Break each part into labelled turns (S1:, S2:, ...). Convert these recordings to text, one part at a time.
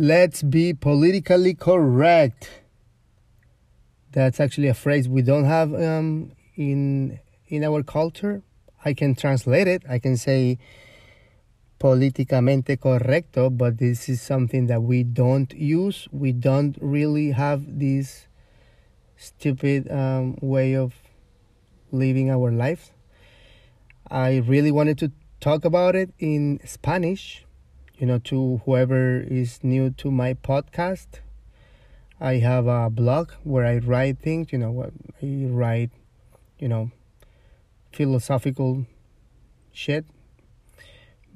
S1: Let's be politically correct. That's actually a phrase we don't have um, in in our culture. I can translate it. I can say políticamente correcto, but this is something that we don't use. We don't really have this stupid um, way of living our lives. I really wanted to talk about it in Spanish you know, to whoever is new to my podcast. I have a blog where I write things, you know, what I write, you know, philosophical shit.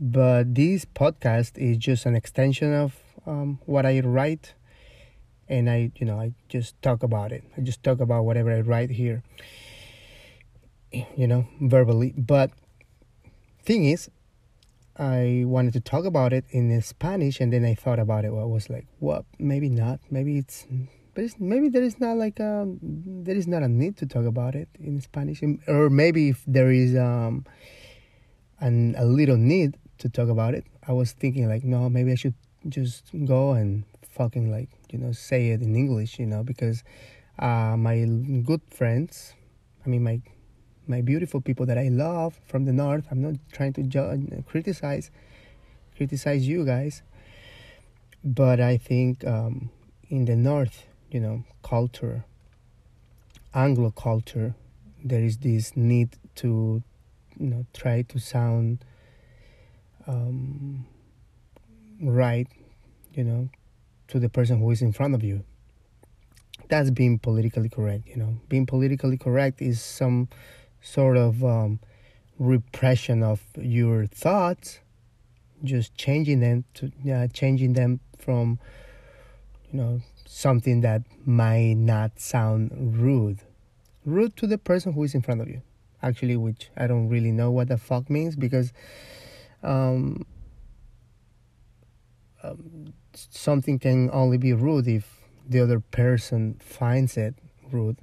S1: But this podcast is just an extension of um, what I write. And I, you know, I just talk about it. I just talk about whatever I write here, you know, verbally. But thing is, I wanted to talk about it in Spanish, and then I thought about it. Well, I was like, "What? Maybe not. Maybe it's, but it's, maybe there is not like a, um, there is not a need to talk about it in Spanish, or maybe if there is um, an a little need to talk about it. I was thinking like, no, maybe I should just go and fucking like you know say it in English, you know, because uh, my good friends, I mean my my beautiful people that I love from the north. I'm not trying to judge, criticize criticize you guys, but I think um, in the north, you know, culture, Anglo culture, there is this need to, you know, try to sound um, right, you know, to the person who is in front of you. That's being politically correct, you know. Being politically correct is some sort of um, repression of your thoughts, just changing them to uh, changing them from you know something that might not sound rude, rude to the person who is in front of you. Actually, which I don't really know what the fuck means because um, um, something can only be rude if the other person finds it rude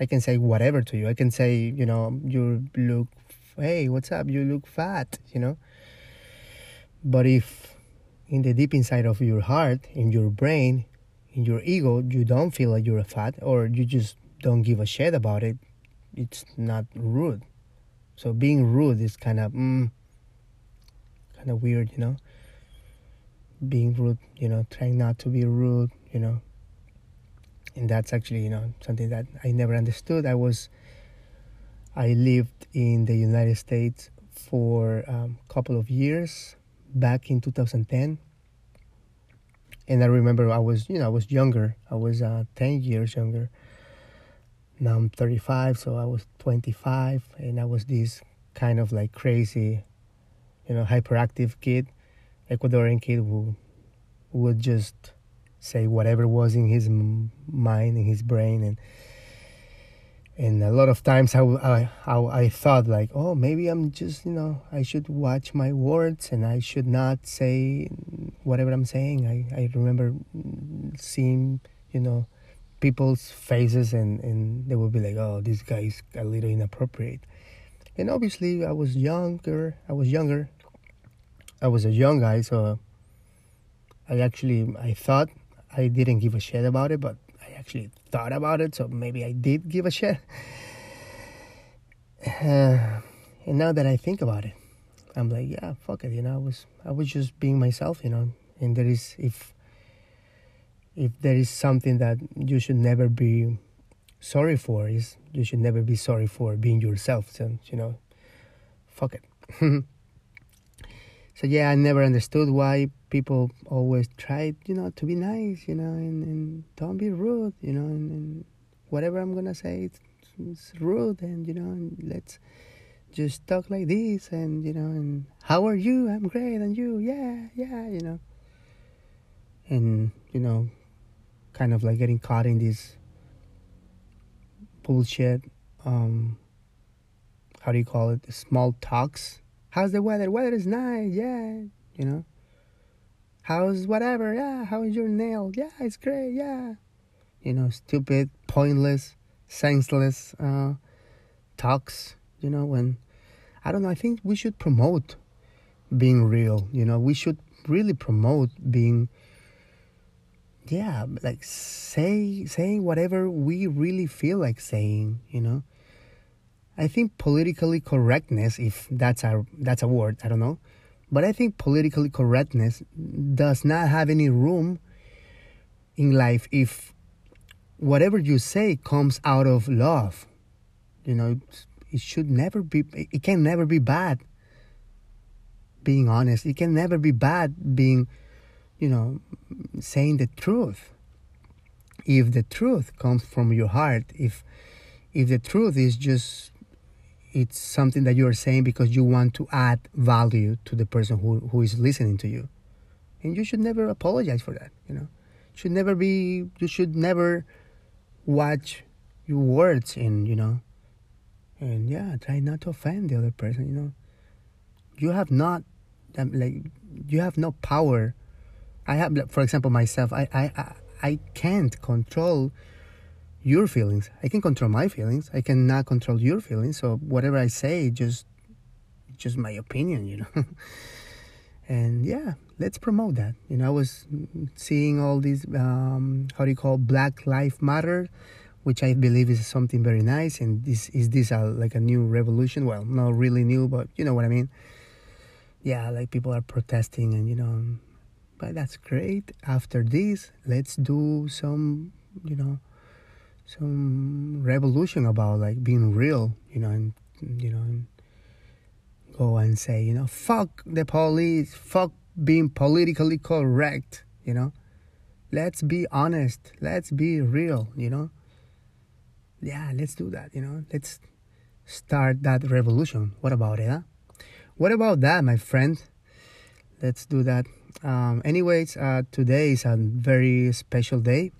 S1: I can say whatever to you. I can say, you know, you look, hey, what's up? You look fat, you know. But if in the deep inside of your heart, in your brain, in your ego, you don't feel like you're fat or you just don't give a shit about it, it's not rude. So being rude is kind of, mm, kind of weird, you know. Being rude, you know, trying not to be rude, you know and that's actually you know something that I never understood. I was I lived in the United States for a um, couple of years back in 2010 and I remember I was you know I was younger. I was uh, 10 years younger. Now I'm 35 so I was 25 and I was this kind of like crazy you know hyperactive kid Ecuadorian kid who would just say whatever was in his mind in his brain and and a lot of times I, I, I, thought like oh maybe i'm just you know i should watch my words and i should not say whatever i'm saying. I, I remember seeing you know people's faces and, and they would be like oh this guy is a little inappropriate. And obviously i was younger i was younger. I was a young guy so i actually i thought I didn't give a shit about it, but I actually thought about it, so maybe I did give a shit. Uh, and now that I think about it, I'm like, yeah, fuck it, you know, I was I was just being myself, you know. And there is if if there is something that you should never be sorry for is you should never be sorry for being yourself. So you know, fuck it. so yeah, I never understood why people always try, you know, to be nice, you know, and, and don't be rude, you know, and, and whatever I'm gonna say, it's, it's rude, and you know, and let's just talk like this and you know and how are you? I'm great and you? Yeah yeah you know. And you know kind of like getting caught in this bullshit um how do you call it? Small talks. How's the weather? Weather is nice yeah you know how's whatever yeah how is your nail? Yeah it's great yeah. You know stupid pointless senseless uh talks you know when i don't know i think we should promote being real you know we should really promote being yeah like say saying whatever we really feel like saying you know. I think politically correctness if that's a that's a word i don't know but i think political correctness does not have any room in life if whatever you say comes out of love. You know it should never be it can never be bad being honest. It can never be bad being you know saying the truth. If the truth comes from your heart if if the truth is just it's something that you're saying because you want to add value to the person who, who is listening to you. And you should never apologize for that you know? Should never be you should never watch your words and you know? And yeah try not to offend the other person you know? You have not um, like you have no power. I have for example myself i i i, I can't control your feelings i can control my feelings i cannot control your feelings so whatever i say just just my opinion you know and yeah let's promote that you know i was seeing all these um how do you call black life matter which I believe is something very nice. And this is this a, like a new revolution? Well, not really new, but you know what I mean. Yeah, like people are protesting, and you know, but that's great. After this, let's do some, you know, some revolution about like being real, you know, and you know, and go and say, you know, fuck the police, fuck being politically correct, you know. Let's be honest. Let's be real, you know yeah, let's do that, you know, let's start that revolution. What about it, huh? What about that, my friend? Let's do that. Um, anyways, uh, today is a very special day.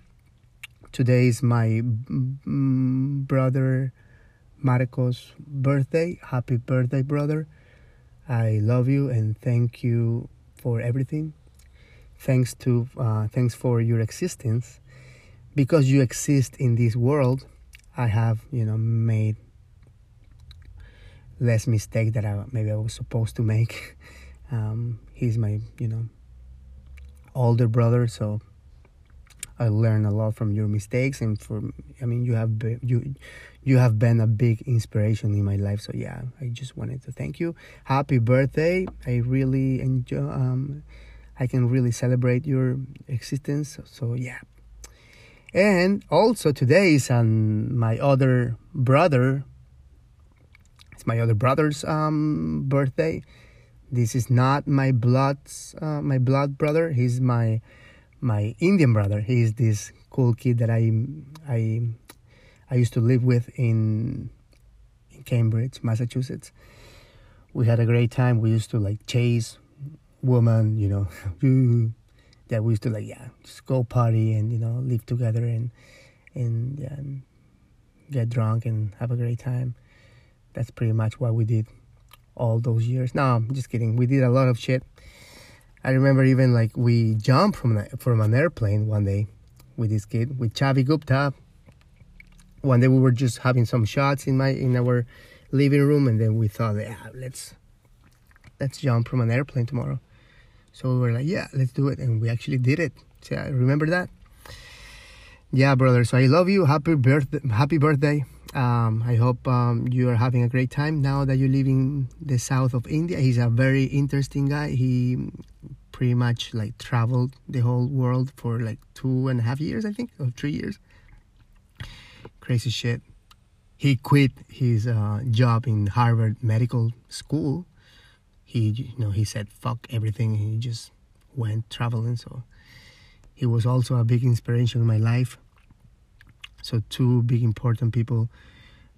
S1: Today is my mm, brother Marco's birthday. Happy birthday, brother. I love you and thank you for everything. Thanks to uh, thanks for your existence because you exist in this world I have, you know, made less mistake that I maybe I was supposed to make. Um, he's my, you know, older brother, so I learned a lot from your mistakes, and for I mean, you have been, you you have been a big inspiration in my life. So yeah, I just wanted to thank you. Happy birthday! I really enjoy. Um, I can really celebrate your existence. So yeah, and also today is um, my other brother. It's my other brother's um, birthday. This is not my blood's uh, my blood brother. He's my my Indian brother. He's this cool kid that I I I used to live with in in Cambridge, Massachusetts. We had a great time. We used to like chase women, you know, that we used to like yeah just go party and you know live together and and, yeah, get drunk and have a great time that's pretty much what we did all those years no i'm just kidding we did a lot of shit i remember even like we jumped from an, from an airplane one day with this kid with chavi gupta one day we were just having some shots in my in our living room and then we thought yeah let's let's jump from an airplane tomorrow so we were like, yeah, let's do it. And we actually did it. So yeah, remember that? Yeah, brother. So I love you. Happy birthday. Happy birthday. Um, I hope um, you are having a great time now that you live in the south of India. He's a very interesting guy. He pretty much like traveled the whole world for like two and a half years, I think, or three years. Crazy shit. He quit his uh, job in Harvard Medical School he you know he said fuck everything he just went traveling so he was also a big inspiration in my life so two big important people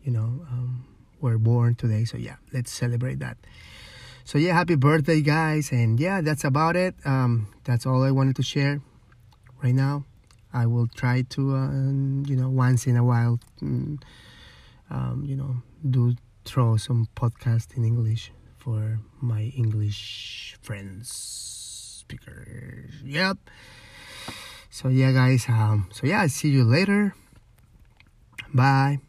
S1: you know um, were born today. So yeah, let's celebrate that. So yeah, happy birthday, guys, and yeah, that's about it. Um, that's all I wanted to share right now. I will try to, uh, you know, once in a while, mm, um, you know, do throw some podcast in English for my English friends, speakers. Yep. So yeah, guys. Um, so yeah, see you later. Bye.